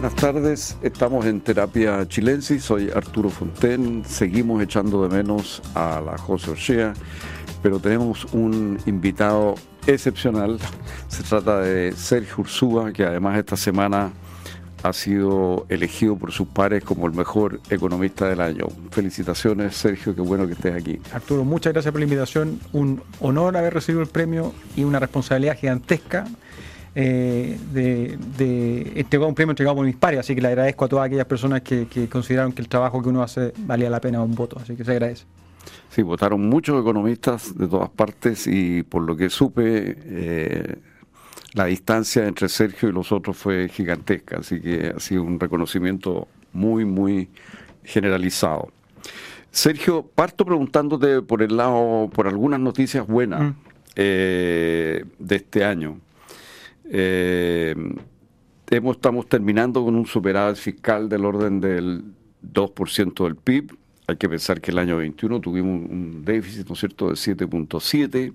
buenas tardes. Estamos en Terapia Chilensis. Soy Arturo Fonten. Seguimos echando de menos a la José Ochea, pero tenemos un invitado excepcional. Se trata de Sergio Ursúa, que además esta semana ha sido elegido por sus pares como el mejor economista del año. Felicitaciones, Sergio, qué bueno que estés aquí. Arturo, muchas gracias por la invitación. Un honor haber recibido el premio y una responsabilidad gigantesca eh, de, de un premio entregado por mis pares, así que le agradezco a todas aquellas personas que, consideraron que el trabajo que uno hace valía la pena un voto, así que se agradece. Sí, votaron muchos economistas de todas partes y por lo que supe, eh, la distancia entre Sergio y los otros fue gigantesca, así que ha sido un reconocimiento muy, muy generalizado. Sergio, parto preguntándote por el lado, por algunas noticias buenas mm. eh, de este año. Eh, hemos, estamos terminando con un superávit fiscal del orden del 2% del PIB. Hay que pensar que el año 21 tuvimos un déficit, ¿no es cierto?, de 7.7.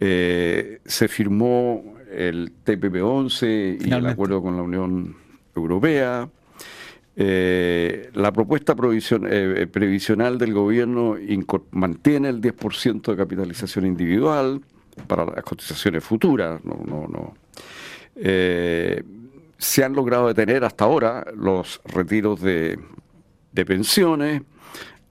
Eh, se firmó el TPP-11 y el acuerdo con la Unión Europea. Eh, la propuesta eh, previsional del gobierno mantiene el 10% de capitalización individual para las cotizaciones futuras. No, no, no. Eh, se han logrado detener hasta ahora los retiros de, pensiones.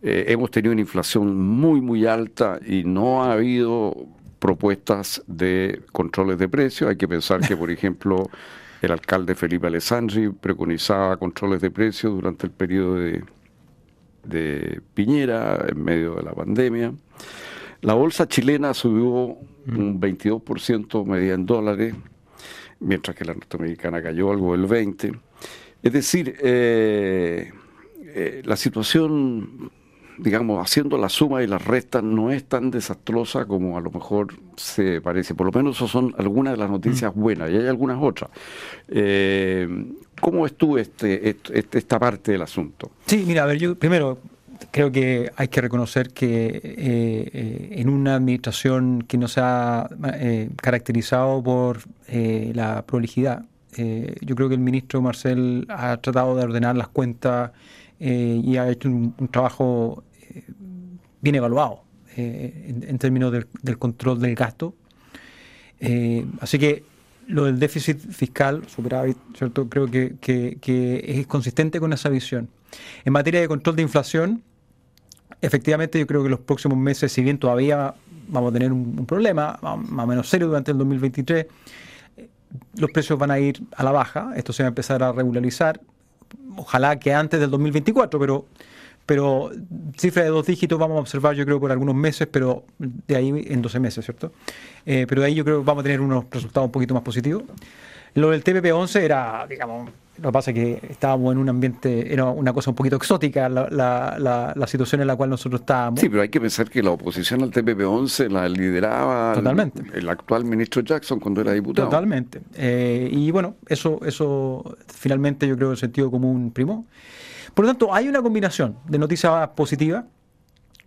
Eh, hemos tenido una inflación muy, muy alta y no ha habido propuestas de controles de precios. Hay que pensar que, por ejemplo, el alcalde Felipe Alessandri preconizaba controles de precios durante el periodo de, de Piñera, en medio de la pandemia. La bolsa chilena subió un 22% media en dólares, mientras que la norteamericana cayó algo del 20%. Es decir, eh, eh, la situación, digamos, haciendo la suma y las restas, no es tan desastrosa como a lo mejor se parece. Por lo menos eso son algunas de las noticias mm. buenas y hay algunas otras. Eh, ¿Cómo estuvo este, este, esta parte del asunto? Sí, mira, a ver, yo primero creo que hay que reconocer que eh, eh, en una administración que no se ha eh, caracterizado por la prolijidad, yo creo que el ministro Marcel ha tratado de ordenar las cuentas y ha hecho un, trabajo bien evaluado en, términos del, control del gasto. así que lo del déficit fiscal, superávit, ¿cierto? creo que es consistente con esa visión. En materia de control de inflación, efectivamente yo creo que los próximos meses, si bien todavía vamos a tener un, problema más o menos serio durante el 2023, los precios van a ir a la baja, esto se va a empezar a regularizar, ojalá que antes del 2024, pero pero cifra de dos dígitos vamos a observar yo creo por algunos meses, pero de ahí en 12 meses, ¿cierto? Eh, pero de ahí yo creo que vamos a tener unos resultados un poquito más positivos. Lo del TPP-11 era, digamos, lo que pasa es que estábamos en un ambiente, era una cosa un poquito exótica la, la, la, situación en la cual nosotros estábamos. Sí, pero hay que pensar que la oposición al TPP-11 la lideraba El, actual ministro Jackson cuando era diputado. Totalmente. Eh, y bueno, eso, eso finalmente yo creo el sentido común primó. Por lo tanto, hay una combinación de noticias positivas.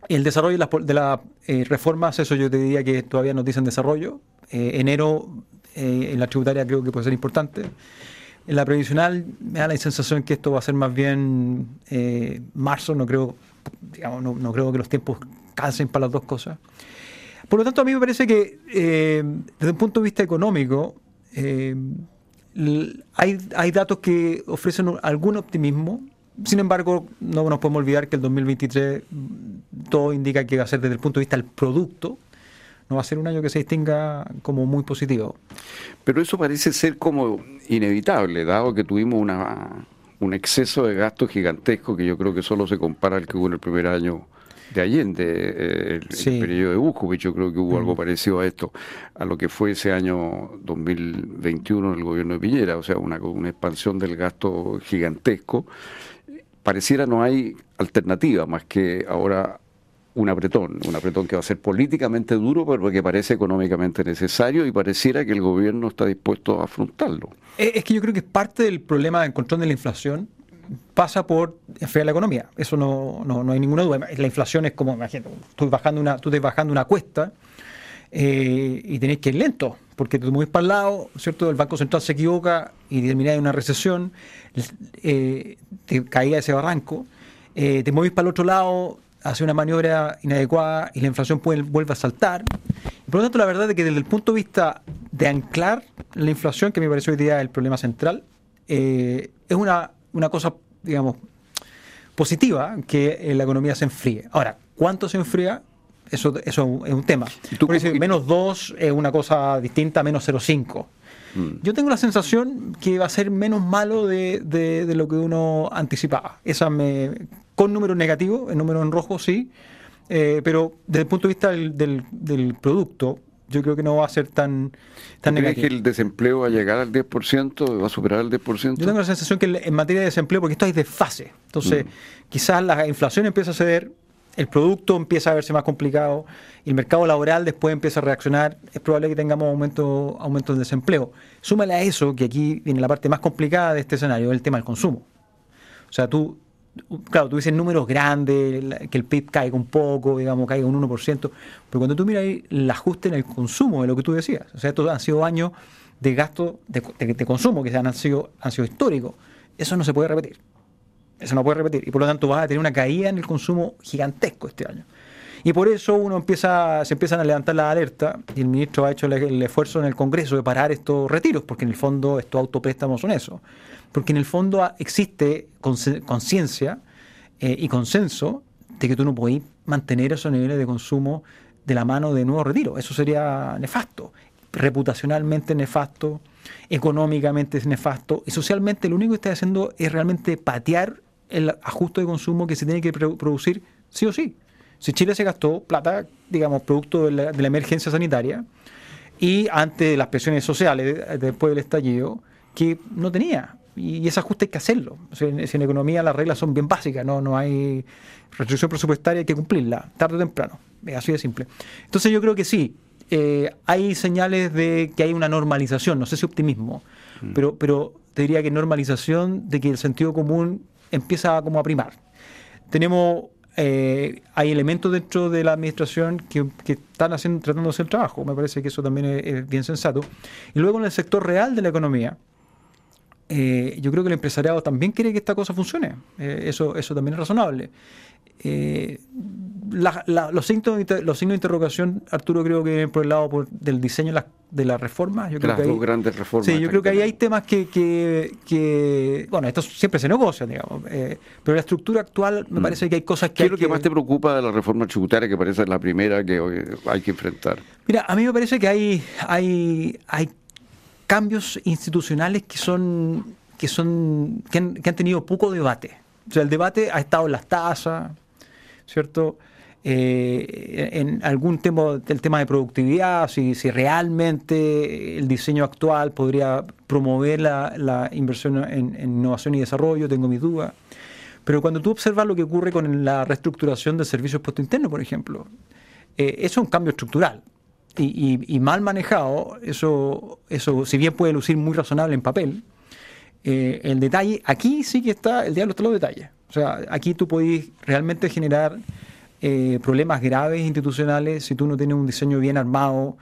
El desarrollo de las eh, reformas, eso yo te diría que todavía nos dicen desarrollo. Eh, enero en la tributaria creo que puede ser importante. En la previsional me da la sensación que esto va a ser más bien eh, marzo, no creo, digamos, no, creo que los tiempos cansen para las dos cosas. Por lo tanto, a mí me parece que eh, desde un punto de vista económico, eh, hay, hay datos que ofrecen algún optimismo. Sin embargo, no nos podemos olvidar que el 2023 todo indica que va a ser desde el punto de vista del producto, no va a ser un año que se distinga como muy positivo. Pero eso parece ser como inevitable, dado que tuvimos una, un exceso de gasto gigantesco que yo creo que solo se compara al que hubo en el primer año de Allende, eh, el, periodo de Buscovich, yo creo que hubo algo parecido a esto, a lo que fue ese año 2021 en el gobierno de Piñera, o sea, una, una expansión del gasto gigantesco. Pareciera no hay alternativa más que ahora un apretón, un apretón que va a ser políticamente duro, pero que parece económicamente necesario y pareciera que el gobierno está dispuesto a afrontarlo. Eh, es que yo creo que parte del problema del control de la inflación pasa por enfriar la economía. Eso no, no, hay ninguna duda. La inflación es como, imagínate, tú, bajando una, tú estás bajando una cuesta y tenéis que ir lento, porque te movís para el lado, ¿cierto? El Banco Central se equivoca y termináis en una recesión, te caía ese barranco, te movís para el otro lado, hace una maniobra inadecuada y la inflación vuelve a saltar. Por lo tanto, la verdad es que desde el punto de vista de anclar la inflación, que me parece hoy día el problema central, eh, es una, una cosa, digamos, positiva que la economía se enfríe. Ahora, ¿cuánto se enfría? Eso, eso es un tema. ¿Tú, menos 2 es una cosa distinta a menos 0,5. Mm. Yo tengo la sensación que va a ser menos malo de, de, lo que uno anticipaba. Esa me, con números negativos, en números en rojo sí, eh, pero desde el punto de vista del, del, producto, yo creo que no va a ser tan, tan ¿Crees que el desempleo va a llegar al 10%, va a superar el 10%? Yo tengo la sensación que en materia de desempleo, porque esto hay desfase, entonces mm. quizás la inflación empieza a ceder, el producto empieza a verse más complicado el mercado laboral después empieza a reaccionar, es probable que tengamos aumento, aumento del desempleo. Súmale a eso, que aquí viene la parte más complicada de este escenario, el tema del consumo. O sea, tú claro, tú dices números grandes, que el PIB caiga un poco, digamos, caiga un 1%, pero cuando tú miras ahí el ajuste en el consumo de lo que tú decías, o sea, estos han sido años de gasto de, consumo que han sido, han sido históricos, eso no se puede repetir. Eso no puede repetir. Y por lo tanto vas a tener una caída en el consumo gigantesco este año. Y por eso uno empieza, se empiezan a levantar las alertas y el ministro ha hecho el, esfuerzo en el Congreso de parar estos retiros, porque en el fondo estos autopréstamos son eso porque en el fondo existe conciencia eh, y consenso de que tú no podés mantener esos niveles de consumo de la mano de nuevo retiro. Eso sería nefasto, reputacionalmente nefasto, económicamente es nefasto y socialmente lo único que está haciendo es realmente patear el ajuste de consumo que se tiene que producir sí o sí. Si Chile se gastó plata, digamos, producto de la, de la emergencia sanitaria y ante las presiones sociales después del estallido, que no tenía y ese ajuste hay que hacerlo. en, economía las reglas son bien básicas, no, no hay restricción presupuestaria, hay que cumplirla, tarde o temprano. Es así de simple. Entonces yo creo que sí, eh, hay señales de que hay una normalización, no sé si optimismo, mm. pero, pero te diría que normalización de que el sentido común empieza como a primar. Tenemos eh, hay elementos dentro de la administración que, están haciendo, tratando de hacer trabajo. Me parece que eso también es, bien sensato. Y luego en el sector real de la economía, eh, yo creo que el empresariado también quiere que esta cosa funcione. Eh, eso, eso también es razonable. Eh, los, signos, los signos de interrogación, Arturo, creo que vienen por el lado del diseño de las reformas. Yo creo que hay, grandes reformas. Sí, yo creo que ahí hay temas que, que, bueno, esto siempre se negocia, digamos, pero la estructura actual me mm. parece que hay cosas que... ¿Qué es lo que, más te preocupa de la reforma tributaria que parece la primera que hay que enfrentar? Mira, a mí me parece que hay, hay, hay cambios institucionales que son que son que han, tenido poco debate. O sea, el debate ha estado en las tasas, ¿cierto? Eh, en algún tema del tema de productividad, si, si, realmente el diseño actual podría promover la, inversión en, innovación y desarrollo, tengo mis dudas. Pero cuando tú observas lo que ocurre con la reestructuración de puesto interno, por ejemplo, eh, eso es un cambio estructural y, mal manejado, eso, eso, si bien puede lucir muy razonable en papel, eh, el detalle, aquí sí que está, el diablo está en los detalles. O sea, aquí tú podés realmente generar eh, problemas graves institucionales si tú no tienes un diseño bien armado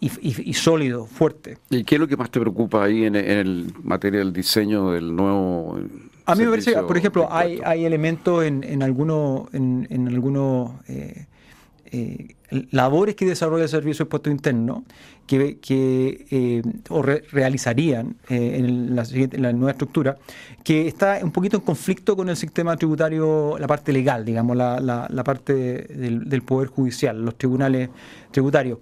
y, sólido, fuerte. ¿Y qué es lo que más te preocupa ahí en, el materia del diseño del nuevo... A mí me parece, por ejemplo, hay, hay elementos en, en algunos... En, en algunos eh, eh, labores que desarrolla el Servicio de Puesto Interno que, que eh, realizarían eh, en, la, nueva estructura, que está un poquito en conflicto con el sistema tributario, la parte legal, digamos, la, la, parte del, del, Poder Judicial, los tribunales tributarios.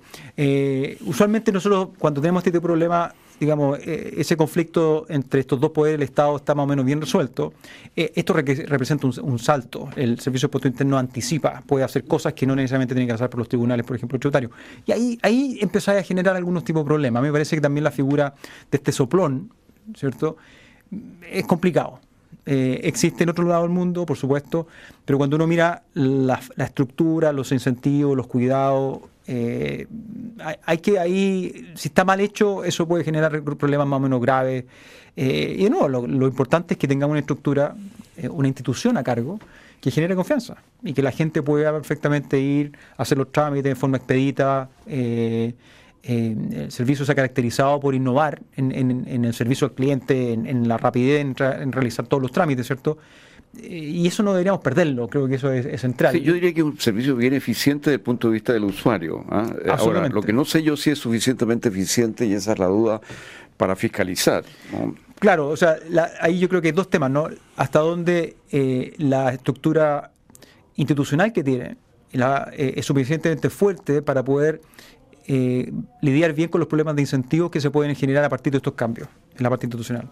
usualmente nosotros cuando tenemos este problema digamos, eh, ese conflicto entre estos dos poderes del Estado está más o menos bien resuelto, eh, esto representa un, salto. El Servicio de Puesto Interno anticipa, puede hacer cosas que no necesariamente tienen que pasar por los tribunales, por ejemplo, tributarios. Y ahí, ahí empezáis a generar algunos tipos de problemas. A mí me parece que también la figura de este soplón, ¿cierto?, es complicado. Eh, existe en otro lado del mundo, por supuesto, pero cuando uno mira la, la estructura, los incentivos, los cuidados, eh, hay, que ahí, si está mal hecho, eso puede generar problemas más o menos graves. Eh, y no, lo, importante es que tengamos una estructura, eh, una institución a cargo que genere confianza y que la gente pueda perfectamente ir a hacer los trámites de forma expedita. Eh, eh, el servicio se ha caracterizado por innovar en, en, el servicio al cliente, en, la rapidez en, realizar todos los trámites, ¿cierto? y eso no deberíamos perderlo, creo que eso es, central. Sí, yo diría que es un servicio bien eficiente desde el punto de vista del usuario. ¿ah? Ahora, lo que no sé yo si es suficientemente eficiente, y esa es la duda, para fiscalizar. Claro, o sea, ahí yo creo que hay dos temas, ¿no? Hasta dónde eh, la estructura institucional que tiene eh, es suficientemente fuerte para poder eh, lidiar bien con los problemas de incentivos que se pueden generar a partir de estos cambios en la parte institucional.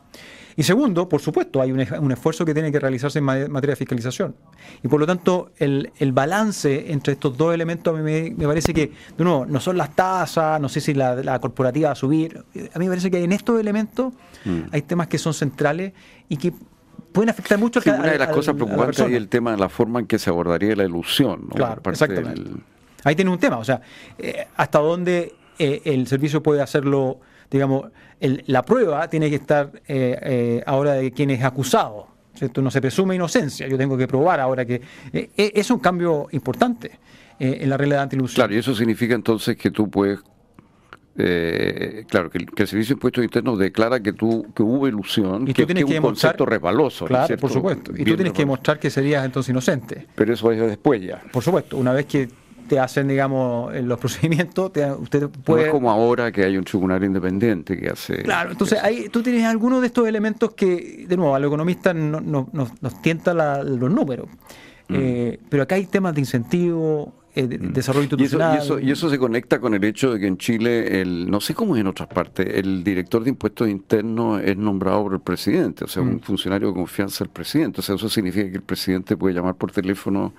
Y segundo, por supuesto, hay un, esfuerzo que tiene que realizarse en materia de fiscalización. Y por lo tanto, el, balance entre estos dos elementos a mí me, parece que, de nuevo, no son las tasas, no sé si la, corporativa va a subir. A mí me parece que en estos elementos mm. hay temas que son centrales y que pueden afectar mucho sí, Una de las cosas preocupantes es el tema de la forma en que se abordaría la ilusión. Claro, exactamente. Ahí tiene un tema, o sea, eh, hasta dónde eh, el servicio puede hacerlo digamos, la prueba tiene que estar eh, eh, ahora de quien es acusado. ¿cierto? No se presume inocencia, yo tengo que probar ahora que eh, es un cambio importante en la regla de antilusión. Claro, y eso significa entonces que tú puedes claro, que el, Servicio de Impuestos Internos declara que tú que hubo ilusión, y que, tienes que, un concepto resbaloso. Claro, por supuesto. Y tú tienes que demostrar que serías entonces inocente. Pero eso va después ya. Por supuesto, una vez que te hacen, digamos, los procedimientos, usted puede... No es como ahora que hay un tribunal independiente que hace... Claro, entonces ahí tú tienes algunos de estos elementos que, de nuevo, a los economistas no, nos tienta los números. Mm. Eh, pero acá hay temas de incentivo, eh, de, mm. desarrollo institucional. Y eso, y eso, se conecta con el hecho de que en Chile, el, no sé cómo es en otras partes, el director de impuestos internos es nombrado por el presidente, o sea, un mm. funcionario de confianza del presidente. O sea, eso significa que el presidente puede llamar por teléfono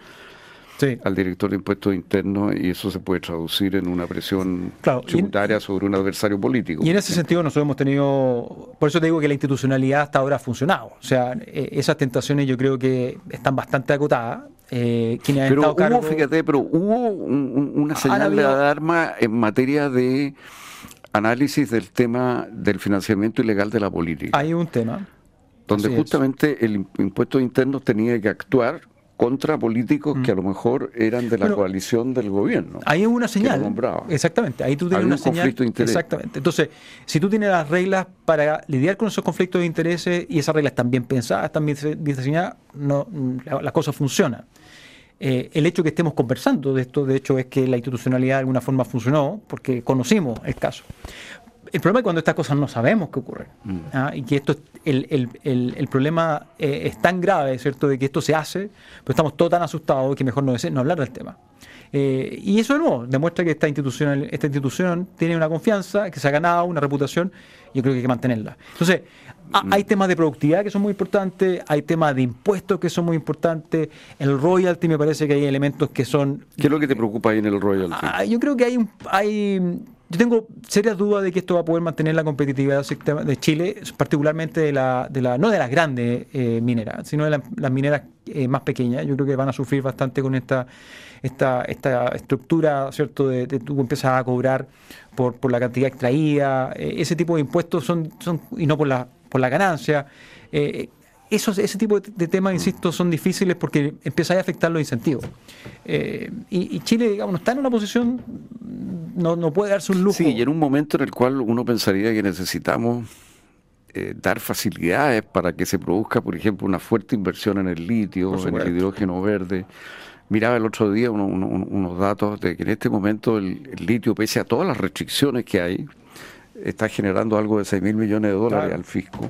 al director de impuestos internos y eso se puede traducir en una presión tributaria sobre un adversario político. Y en ese sentido nosotros hemos tenido, por eso te digo que la institucionalidad hasta ahora ha funcionado. O sea, eh, esas tentaciones yo creo que están bastante acotadas. Eh, pero hubo, fíjate, pero hubo una señal de alarma en materia de análisis del tema del financiamiento ilegal de la política. Hay un tema. Donde justamente el impuesto interno tenía que actuar contra políticos que a mm. lo mejor eran de la coalición del gobierno. Ahí es una señal. Exactamente, ahí tú tienes una señal. Conflicto de interés. Exactamente. Entonces, si tú tienes las reglas para lidiar con esos conflictos de intereses y esas reglas están bien pensadas, están bien diseñadas, no, la, cosa funciona. Eh, el hecho que estemos conversando de esto, de hecho, es que la institucionalidad de alguna forma funcionó, porque conocimos el caso. El problema es cuando estas cosas no sabemos qué ocurren. Mm. ¿ah? Y que esto, el, el, el, problema eh, es tan grave, ¿cierto?, de que esto se hace, pero estamos todos tan asustados que mejor no, no hablar del tema. Eh, y eso de nuevo demuestra que esta institución, esta institución tiene una confianza, que se ha ganado una reputación, y yo creo que hay que mantenerla. Entonces, mm. hay temas de productividad que son muy importantes, hay temas de impuestos que son muy importantes, el royalty me parece que hay elementos que son... ¿Qué es lo que te preocupa ahí en el royalty? Ah, yo creo que hay, hay yo tengo serias dudas de que esto va a poder mantener la competitividad de Chile, particularmente de la, de la no de las grandes eh, mineras, sino de las mineras eh, más pequeñas. Yo creo que van a sufrir bastante con esta esta, esta estructura, ¿cierto? De, tú empiezas a cobrar por, por la cantidad extraída, eh, ese tipo de impuestos son, son y no por la, por la ganancia. Esos, ese tipo de, temas, insisto, son difíciles porque empieza a afectar los incentivos. y, y, Chile, digamos, no está en una posición no, no puede darse un lujo. Sí, y en un momento en el cual uno pensaría que necesitamos eh, dar facilidades para que se produzca, por ejemplo, una fuerte inversión en el litio, en el hidrógeno verde. Miraba el otro día unos datos de que en este momento el, litio, pese a todas las restricciones que hay, está generando algo de 6 mil millones de dólares al fisco.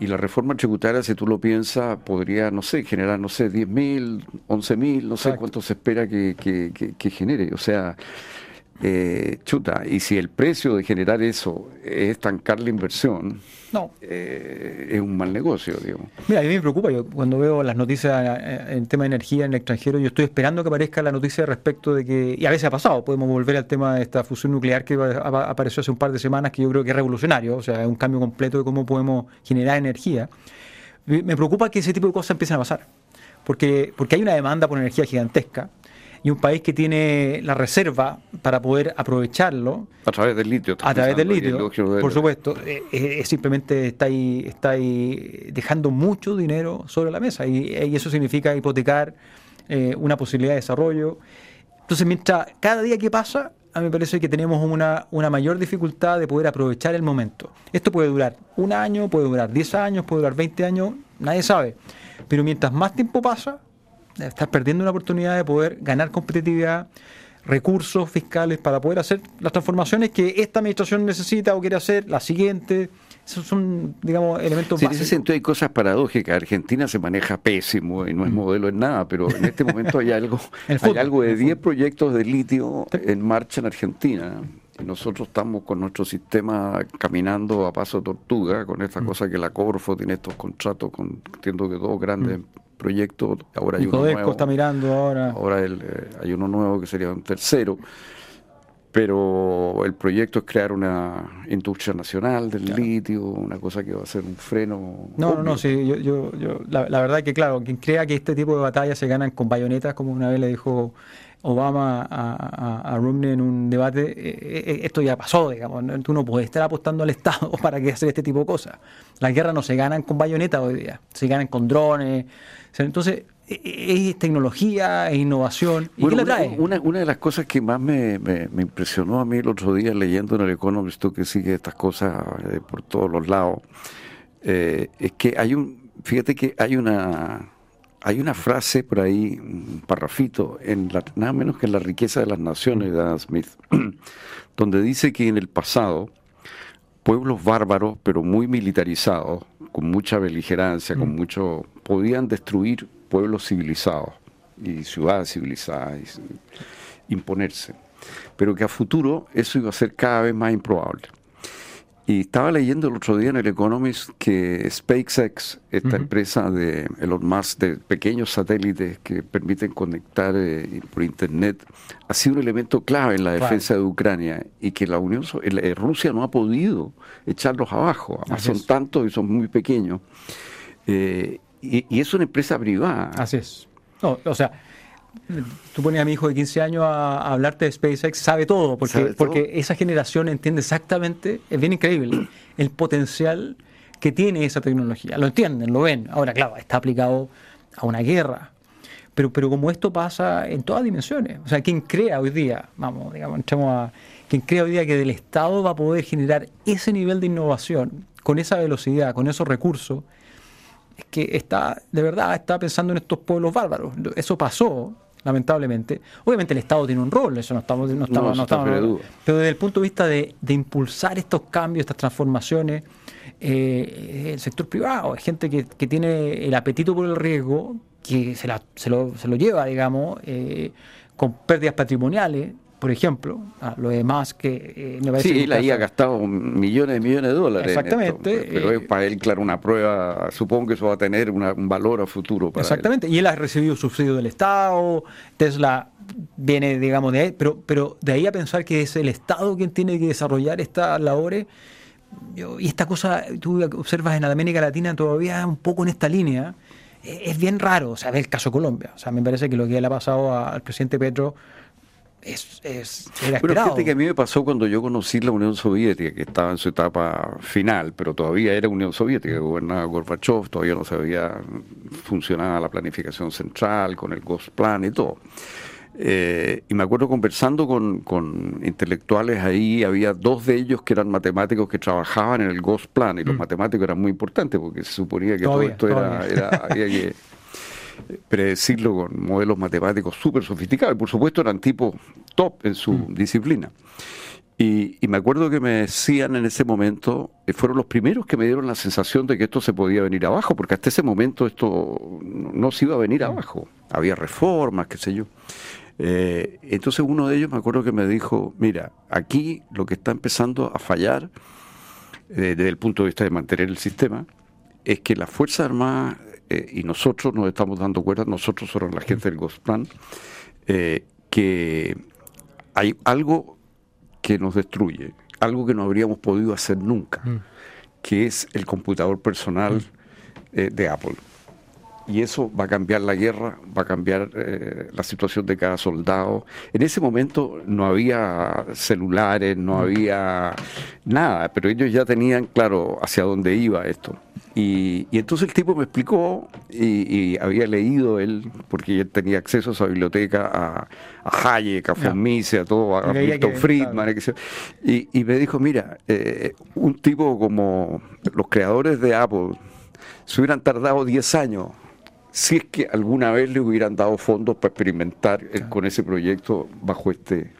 Y la reforma tributaria, si tú lo piensas, podría, no sé, generar, no sé, 10 mil, 11 mil, no sé cuánto se espera que, que, que genere. O sea, eh, chuta, y si el precio de generar eso es estancar la inversión, no. Eh, es un mal negocio, digamos. Mira, a mí me preocupa, yo cuando veo las noticias eh, en tema de energía en el extranjero, yo estoy esperando que aparezca la noticia respecto de que, y a veces ha pasado, podemos volver al tema de esta fusión nuclear que apareció hace un par de semanas, que yo creo que es revolucionario, o sea, es un cambio completo de cómo podemos generar energía. Me preocupa que ese tipo de cosas empiecen a pasar, porque, porque hay una demanda por energía gigantesca y un país que tiene la reserva para poder aprovecharlo. A través del litio. A través del litio, por supuesto. Eh, eh, simplemente está ahí, está ahí dejando mucho dinero sobre la mesa y, eso significa hipotecar eh, una posibilidad de desarrollo. Entonces, mientras cada día que pasa, a mí me parece que tenemos una, una mayor dificultad de poder aprovechar el momento. Esto puede durar un año, puede durar 10 años, puede durar 20 años, nadie sabe. Pero mientras más tiempo pasa, estás perdiendo una oportunidad de poder ganar competitividad, recursos fiscales para poder hacer las transformaciones que esta administración necesita o quiere hacer, la siguiente. Esos son, digamos, elementos sí, En ese sentido hay cosas paradójicas. Argentina se maneja pésimo y no es mm. modelo en nada, pero en este momento hay algo, hay algo de 10 proyectos de litio en marcha en Argentina. Y nosotros estamos con nuestro sistema caminando a paso tortuga, con esta mm. cosa que la Corfo tiene estos contratos con, entiendo que dos grandes mm proyecto. Ahora hay uno nuevo. está mirando ahora. Ahora eh, hay uno nuevo que sería un tercero. Pero el proyecto es crear una industria nacional del litio, una cosa que va a ser un freno. No, no, no, sí, yo, yo, yo la, verdad es que, claro, quien crea que este tipo de batallas se ganan con bayonetas, como una vez le dijo Obama a, a, Romney en un debate, eh, eh, esto ya pasó, digamos. Tú no puedes estar apostando al Estado para que hacer este tipo de cosas. Las guerras no se ganan con bayonetas hoy día, se ganan con drones, entonces, e, e, es tecnología, es innovación. ¿Y qué la trae? Una, una, de las cosas que más me, me, impresionó a mí el otro día leyendo en el Economist, tú que sigue estas cosas eh, por todos los lados, eh, es que hay un, fíjate que hay una, hay una frase por ahí, un parrafito, en nada menos que en La riqueza de las naciones de Adam Smith, donde dice que en el pasado, pueblos bárbaros, pero muy militarizados, con mucha beligerancia, con mm. mucho, podían destruir pueblos civilizados y ciudades civilizadas, y imponerse. Pero que a futuro eso iba a ser cada vez más improbable. Y estaba leyendo el otro día en el Economist que SpaceX, esta empresa de Elon Musk de pequeños satélites que permiten conectar eh, por Internet, ha sido un elemento clave en la defensa de Ucrania y que la Unión eh, Rusia no ha podido echarlos abajo. Además son tantos y son muy pequeños. Eh, y, es una empresa privada. Así es. o sea, tú pones a mi hijo de 15 años a, hablarte de SpaceX, sabe todo, porque, porque esa generación entiende exactamente, es bien increíble, el potencial que tiene esa tecnología. Lo entienden, lo ven. Ahora, claro, está aplicado a una guerra. Pero, pero como esto pasa en todas dimensiones, o sea, quien crea hoy día, vamos, digamos, entramos a, quien crea hoy día que del Estado va a poder generar ese nivel de innovación, con esa velocidad, con esos recursos, es que está, de verdad, está pensando en estos pueblos bárbaros. Eso pasó, lamentablemente. Obviamente el Estado tiene un rol, eso no estamos, no estamos, no, estamos pero desde el punto de vista de, impulsar estos cambios, estas transformaciones, eh, el sector privado, es gente que, que, tiene el apetito por el riesgo, que se, la, se, lo, se lo lleva, digamos, eh, con pérdidas patrimoniales, por ejemplo, lo demás que eh, me parece Sí, él ahí ha gastado millones y millones de dólares. Exactamente. pero es para él, claro, una prueba, supongo que eso va a tener un valor a futuro para Exactamente, y él ha recibido subsidio del Estado, Tesla viene, digamos, de ahí, pero, pero de ahí a pensar que es el Estado quien tiene que desarrollar estas labores, y esta cosa, tú observas en América Latina todavía un poco en esta línea, es bien raro, o sea, ve el caso Colombia, o sea, me parece que lo que le ha pasado al presidente Petro es, es era Pero fíjate que a mí me pasó cuando yo conocí la Unión Soviética, que estaba en su etapa final, pero todavía era Unión Soviética, gobernaba Gorbachev, todavía no sabía funcionaba la planificación central con el Gosplan y todo. Eh, y me acuerdo conversando con, con, intelectuales ahí, había dos de ellos que eran matemáticos que trabajaban en el Gosplan, y los mm. matemáticos eran muy importantes porque se suponía que todo esto era, era había que predecirlo con modelos matemáticos súper sofisticados. Por supuesto eran tipos top en su mm. disciplina. Y, me acuerdo que me decían en ese momento, eh, fueron los primeros que me dieron la sensación de que esto se podía venir abajo, porque hasta ese momento esto no, se iba a venir mm. abajo. Había reformas, qué sé yo. Eh, entonces uno de ellos me acuerdo que me dijo, mira, aquí lo que está empezando a fallar eh, desde el punto de vista de mantener el sistema es que las Fuerzas Armadas eh, y nosotros nos estamos dando cuenta, nosotros somos la gente del Gosplan, eh, que hay algo que nos destruye, algo que no habríamos podido hacer nunca, mm. que es el computador personal mm. eh, de Apple. Y eso va a cambiar la guerra, va a cambiar eh, la situación de cada soldado. En ese momento no había celulares, no había nada, pero ellos ya tenían claro hacia dónde iba esto. Y, entonces el tipo me explicó, y, había leído él, porque él tenía acceso a esa biblioteca, a, a Hayek, a von a todo, a Milton Friedman, y, y, me dijo, mira, eh, un tipo como los creadores de Apple, se hubieran tardado 10 años si es que alguna vez le hubieran dado fondos para experimentar eh, con ese proyecto bajo este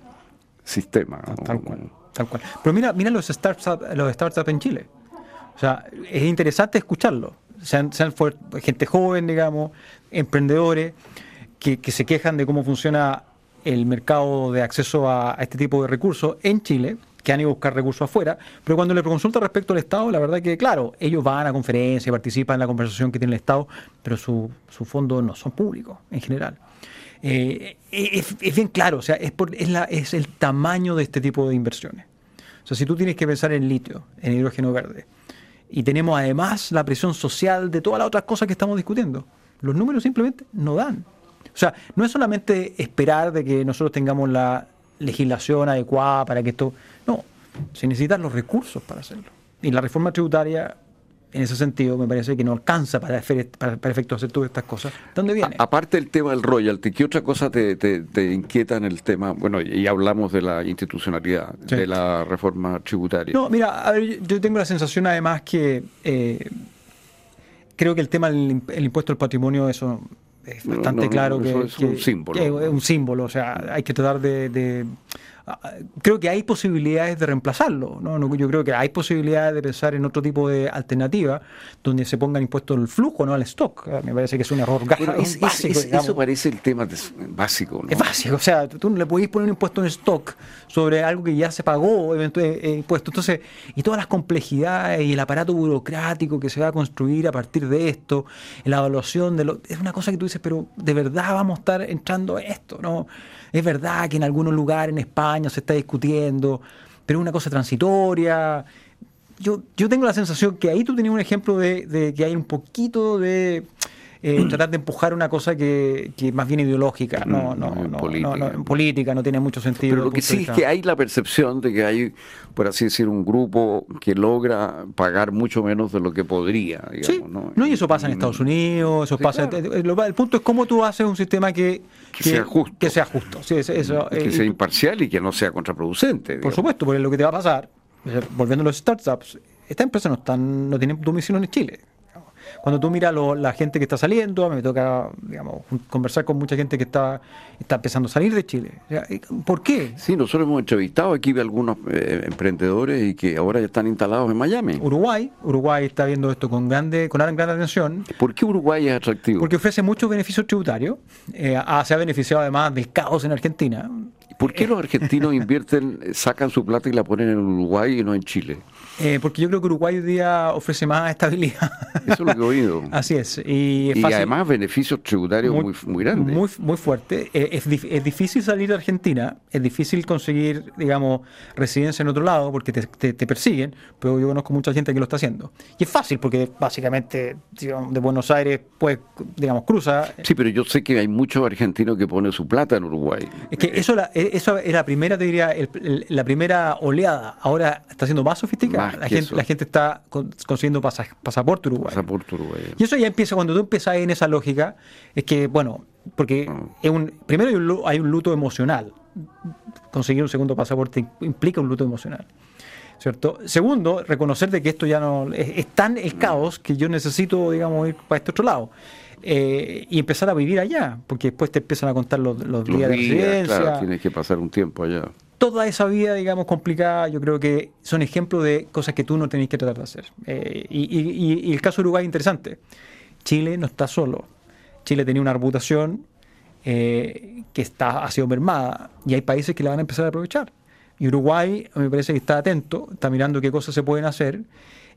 sistema. Tal cual, tal cual. Pero mira, mira los startups, los startups en Chile. O sea, es interesante escucharlo. Sean, sean gente joven, digamos, emprendedores, que, se quejan de cómo funciona el mercado de acceso a, este tipo de recursos en Chile, que han ido a buscar recursos afuera, pero cuando le consulta respecto al Estado, la verdad que, claro, ellos van a conferencias, participan en la conversación que tiene el Estado, pero sus su fondos no son públicos en general. Eh, es, bien claro, o sea, es, por, es, la, es el tamaño de este tipo de inversiones. O sea, si tú tienes que pensar en litio, en hidrógeno verde, y tenemos además la presión social de todas las otras cosas que estamos discutiendo. Los números simplemente no dan. O sea, no es solamente esperar de que nosotros tengamos la legislación adecuada para que esto... No, se necesitan los recursos para hacerlo. Y la reforma tributaria en ese sentido, me parece que no alcanza para, para, para efectos hacer todas estas cosas. ¿Dónde viene? aparte del tema del royalty, ¿qué otra cosa te, te, inquieta en el tema? Bueno, y hablamos de la institucionalidad, de la reforma tributaria. No, mira, yo tengo la sensación además que eh, creo que el tema del impuesto al patrimonio, eso es bastante claro que, es un símbolo. es un símbolo, o sea, hay que tratar de creo que hay posibilidades de reemplazarlo. ¿no? Yo creo que hay posibilidades de pensar en otro tipo de alternativa donde se pongan impuestos al flujo, no al stock. Me parece que es un error básico. eso parece el tema básico. Es básico. O sea, tú no le podéis poner un impuesto en stock sobre algo que ya se pagó, eventualmente, eh, impuesto. Entonces, y todas las complejidades y el aparato burocrático que se va a construir a partir de esto, la evaluación de lo. Es una cosa que tú dices, pero de verdad vamos a estar entrando a esto, ¿no? Es verdad que en algunos lugares en España se está discutiendo, pero es una cosa transitoria. Yo, yo tengo la sensación que ahí tú tenías un ejemplo de que hay un poquito de eh, tratar de empujar una cosa que, que más bien ideológica, no, no, no, política. no, política no tiene mucho sentido. Pero lo que sí es que hay la percepción de que hay, por así decir, un grupo que logra pagar mucho menos de lo que podría. Digamos, ¿no? y eso pasa en Estados Unidos, eso pasa. El punto es cómo tú haces un sistema que, que, sea justo. Que sea justo. Sí, eso, que sea imparcial y que no sea contraproducente. Por supuesto, porque lo que te va a pasar, volviendo a los startups, estas empresas no están, no tienen domicilio en Chile cuando tú miras la gente que está saliendo, a mí me toca digamos, conversar con mucha gente que está, está empezando a salir de Chile. ¿Por qué? Sí, nosotros hemos entrevistado aquí a algunos eh, emprendedores y que ahora ya están instalados en Miami. Uruguay, Uruguay está viendo esto con grande, con gran atención. ¿Por qué Uruguay es atractivo? Porque ofrece muchos beneficios tributarios, eh, se ha beneficiado además del caos en Argentina. ¿Por qué los argentinos invierten, sacan su plata y la ponen en Uruguay y no en Chile? Eh, porque yo creo que Uruguay hoy día ofrece más estabilidad. Eso es lo que he oído. Así es. Y, además beneficios tributarios muy, muy, grandes. Muy, muy fuerte. Eh, es, es, difícil salir de Argentina, es difícil conseguir, digamos, residencia en otro lado porque te, te, persiguen, pero yo conozco mucha gente que lo está haciendo. Y es fácil porque básicamente de Buenos Aires, pues, digamos, cruza. Sí, pero yo sé que hay muchos argentinos que ponen su plata en Uruguay. Es que eso, la, eso es la primera, te diría, la primera oleada. Ahora está siendo más sofisticada la, gente, la gente está consiguiendo pasaporte uruguayo. Pasaporte Y eso ya empieza, cuando tú empiezas en esa lógica, es que, bueno, porque ah. es un, primero hay un, luto emocional. Conseguir un segundo pasaporte implica un luto emocional. ¿Cierto? Segundo, reconocer de que esto ya no es, tan el mm. caos que yo necesito, digamos, ir para este otro lado. Eh, y empezar a vivir allá, porque después te empiezan a contar los, días, de residencia. Claro, tienes que pasar un tiempo allá toda esa vida, digamos, complicada, yo creo que son ejemplos de cosas que tú no tenés que tratar de hacer. Eh, y, el caso de Uruguay es interesante. Chile no está solo. Chile tenía una reputación eh, que está, ha sido mermada y hay países que la van a empezar a aprovechar. Y Uruguay, me parece que está atento, está mirando qué cosas se pueden hacer.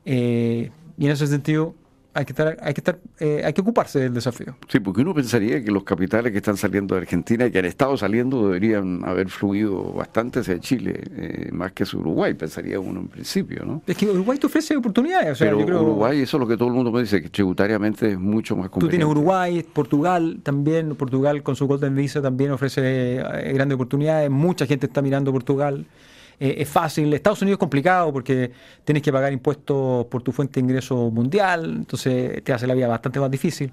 Eh, y en ese sentido, hay que estar, hay que estar, eh, hay que ocuparse del desafío. Sí, porque uno pensaría que los capitales que están saliendo de Argentina y que han estado saliendo deberían haber fluido bastante hacia Chile, eh, más que hacia Uruguay, pensaría uno en principio, ¿no? Es que Uruguay te ofrece oportunidades. Pero Uruguay, eso es lo que todo el mundo me dice, que tributariamente es mucho más complicado. Tú tienes Uruguay, Portugal también, Portugal con su Golden Visa también ofrece eh, grandes oportunidades, mucha gente está mirando Portugal. Eh, es fácil. Estados Unidos es complicado porque tienes que pagar impuestos por tu fuente de ingreso mundial, entonces te hace la vida bastante más difícil.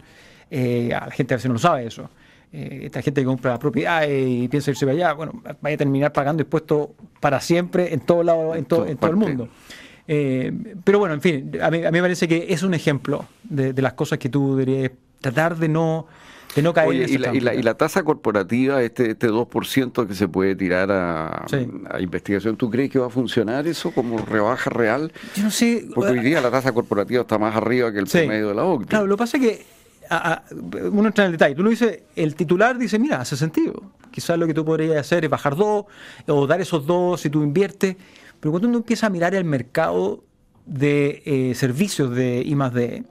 Eh, a la gente a veces no lo sabe eso. Eh, esta gente que compra propiedad y piensa irse para allá, bueno, vaya a terminar pagando impuestos para siempre en todo lado, en, todo, en todo el mundo. pero bueno, en fin, a mí, me parece que es un ejemplo de, de las cosas que tú deberías tratar de no no y, la, tasa corporativa, este, este 2% que se puede tirar a, investigación, ¿tú crees que va a funcionar eso como rebaja real? Yo no sé. Porque hoy día la tasa corporativa está más arriba que el promedio de la OCDE. Claro, lo que pasa es que uno entra en el detalle. Tú lo dices, el titular dice, mira, hace sentido. Quizás lo que tú podrías hacer es bajar dos o dar esos dos si tú inviertes. Pero cuando uno empieza a mirar el mercado de eh, servicios de I más D,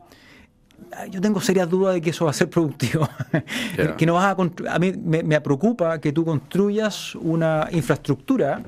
yo tengo serias dudas de que eso va a ser productivo. que no vas a, a mí me, preocupa que tú construyas una infraestructura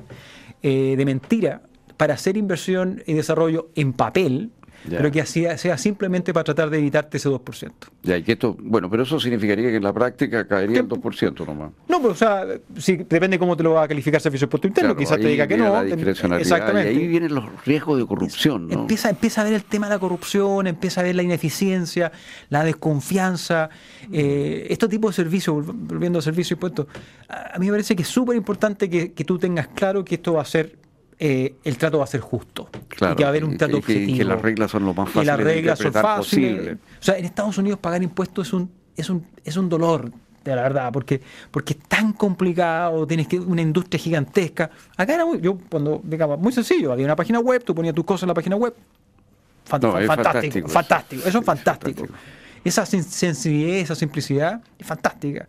eh, de mentira para hacer inversión y desarrollo en papel, pero que así sea simplemente para tratar de evitarte ese 2%. Ya, y que esto, bueno, pero eso significaría que en la práctica caería el 2% nomás. No, pero o sea, si, depende cómo te lo va a calificar Servicio de Interno, quizás te diga que no. Exactamente. Y ahí vienen los riesgos de corrupción, ¿no? Empieza, empieza a ver el tema de la corrupción, empieza a ver la ineficiencia, la desconfianza. Eh, este tipo de servicios, volviendo a servicio impuestos, a, mí me parece que es súper importante que, que tú tengas claro que esto va a ser eh, el trato va a ser justo. Claro, y que va a haber un trato objetivo. Y que las reglas son lo más fáciles y las reglas son fáciles. O sea, en Estados Unidos pagar impuestos es un, es un, es un dolor, de la verdad, porque, porque es tan complicado, tienes que una industria gigantesca. Acá era muy, yo cuando, digamos, muy sencillo, había una página web, tú ponías tus cosas en la página web. fantástico, fantástico, eso es fantástico. Esa sencillez, esa simplicidad es fantástica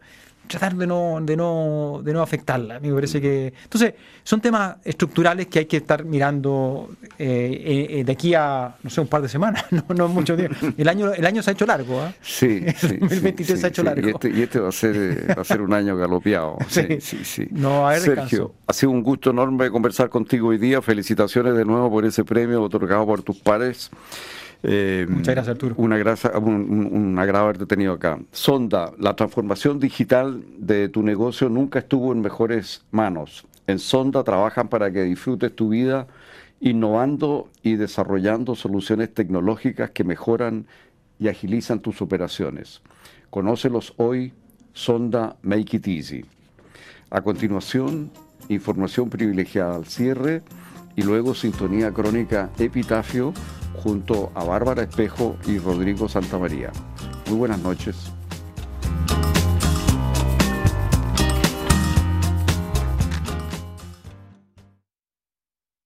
tratar de no, de no, de no afectarla. Me parece que. Entonces, son temas estructurales que hay que estar mirando eh, eh, de aquí a, no sé, un par de semanas, no, no mucho tiempo. El año, el año se ha hecho largo, ¿eh? Sí. El 2023 se ha hecho largo. Y este, y este, va, a ser, eh, va a ser un año galopeado. Sí, sí, sí. No, a Sergio, ha sido un gusto enorme conversar contigo hoy día. Felicitaciones de nuevo por ese premio otorgado por tus pares. Eh, Muchas gracias, Arturo. Una un, un, agrado haberte tenido acá. Sonda, la transformación digital de tu negocio nunca estuvo en mejores manos. En Sonda trabajan para que disfrutes tu vida innovando y desarrollando soluciones tecnológicas que mejoran y agilizan tus operaciones. Conócelos hoy, Sonda Make It Easy. A continuación, información privilegiada al cierre y luego sintonía crónica Epitafio junto a Bárbara Espejo y Rodrigo Santamaría. Muy buenas noches.